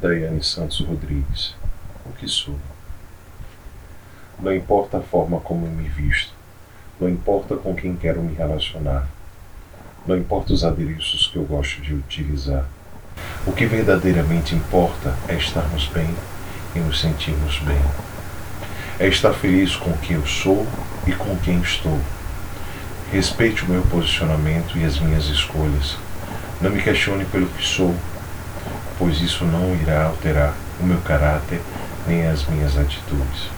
Daiane Santos Rodrigues. O que sou? Não importa a forma como me visto, não importa com quem quero me relacionar, não importa os adereços que eu gosto de utilizar. O que verdadeiramente importa é estarmos bem e nos sentirmos bem. É estar feliz com quem eu sou e com quem estou. Respeite o meu posicionamento e as minhas escolhas. Não me questione pelo que sou, pois isso não irá alterar o meu caráter nem as minhas atitudes.